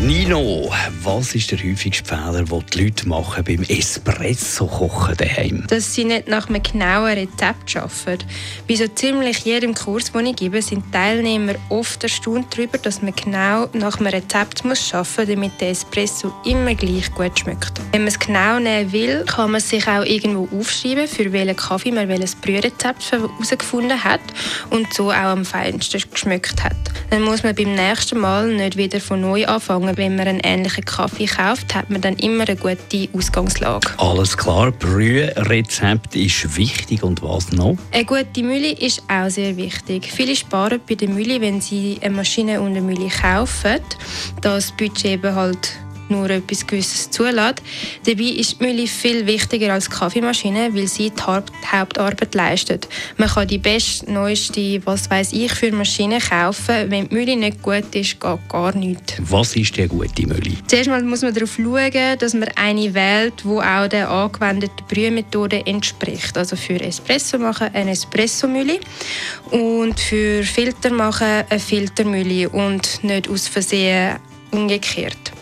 Nino, was ist der häufigste Fehler, den die Leute machen beim Espresso-Kochen daheim? Dass sie nicht nach einem genauen Rezept arbeiten. Bei so ziemlich jedem Kurs, den ich gebe, sind Teilnehmer oft erstaunt darüber, dass man genau nach einem Rezept muss arbeiten muss, damit der Espresso immer gleich gut schmeckt. Wenn man es genau nehmen will, kann man sich auch irgendwo aufschreiben, für welchen Kaffee man welches Brührezept herausgefunden hat und so auch am feinsten geschmeckt hat. Dann muss man beim nächsten Mal nicht wieder von neu anfangen gegangen. Wenn man einen ähnlichen Kaffee kauft, hat man dann immer eine gute Ausgangslage. Alles klar, Brührezept ist wichtig und was noch? Eine gute Mühle ist auch sehr wichtig. Viele sparen bei der Mühle, wenn sie eine Maschine und eine Mühle kaufen, das Budget eben halt nur etwas Gewisses zulässt. Dabei ist die Mühle viel wichtiger als die Kaffeemaschine, weil sie die Hauptarbeit leistet. Man kann die beste, neueste, was weiß ich, für Maschine kaufen. Wenn die Mühle nicht gut ist, geht gar nichts. Was ist die gute Mühle? Zuerst mal muss man darauf schauen, dass man eine wählt, die auch der angewendeten Brühmethode entspricht. Also für Espresso machen eine Espresso-Mühle und für Filter machen eine Filtermühle und nicht aus Versehen umgekehrt.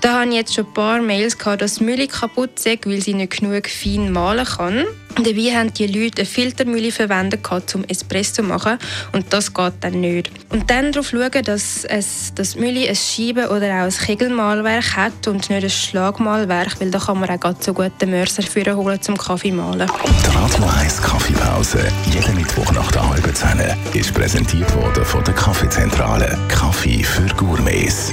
Da habe ich jetzt schon ein paar Mails gehabt, dass die Mühle kaputt ist, weil sie nicht genug fein malen kann. Dabei haben die Leute eine Filtermühle verwendet, um Espresso zu machen. Und das geht dann nicht. Und dann darauf schauen, dass es, das Mühle ein Scheiben- oder auch ein Kegelmalwerk hat und nicht ein Schlagmalwerk, weil da kann man auch so gut den Mörser holen zum Kaffee malen. Die Radio 1 Kaffeepause, jeden Mittwoch nach der halben Zehn, ist präsentiert worden von der Kaffeezentrale. Kaffee für Gourmets.